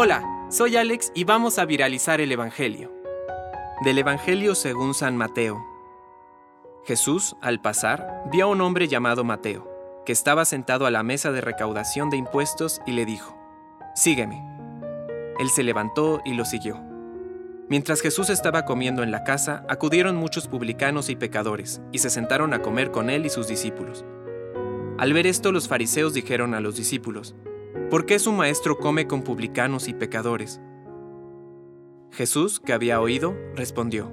Hola, soy Alex y vamos a viralizar el Evangelio. Del Evangelio según San Mateo. Jesús, al pasar, vio a un hombre llamado Mateo, que estaba sentado a la mesa de recaudación de impuestos y le dijo, Sígueme. Él se levantó y lo siguió. Mientras Jesús estaba comiendo en la casa, acudieron muchos publicanos y pecadores, y se sentaron a comer con él y sus discípulos. Al ver esto, los fariseos dijeron a los discípulos, ¿por qué su maestro come con publicanos y pecadores? Jesús, que había oído, respondió,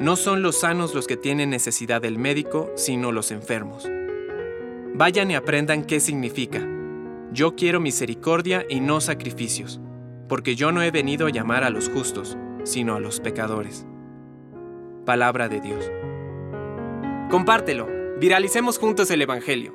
No son los sanos los que tienen necesidad del médico, sino los enfermos. Vayan y aprendan qué significa. Yo quiero misericordia y no sacrificios, porque yo no he venido a llamar a los justos, sino a los pecadores. Palabra de Dios. Compártelo, viralicemos juntos el Evangelio.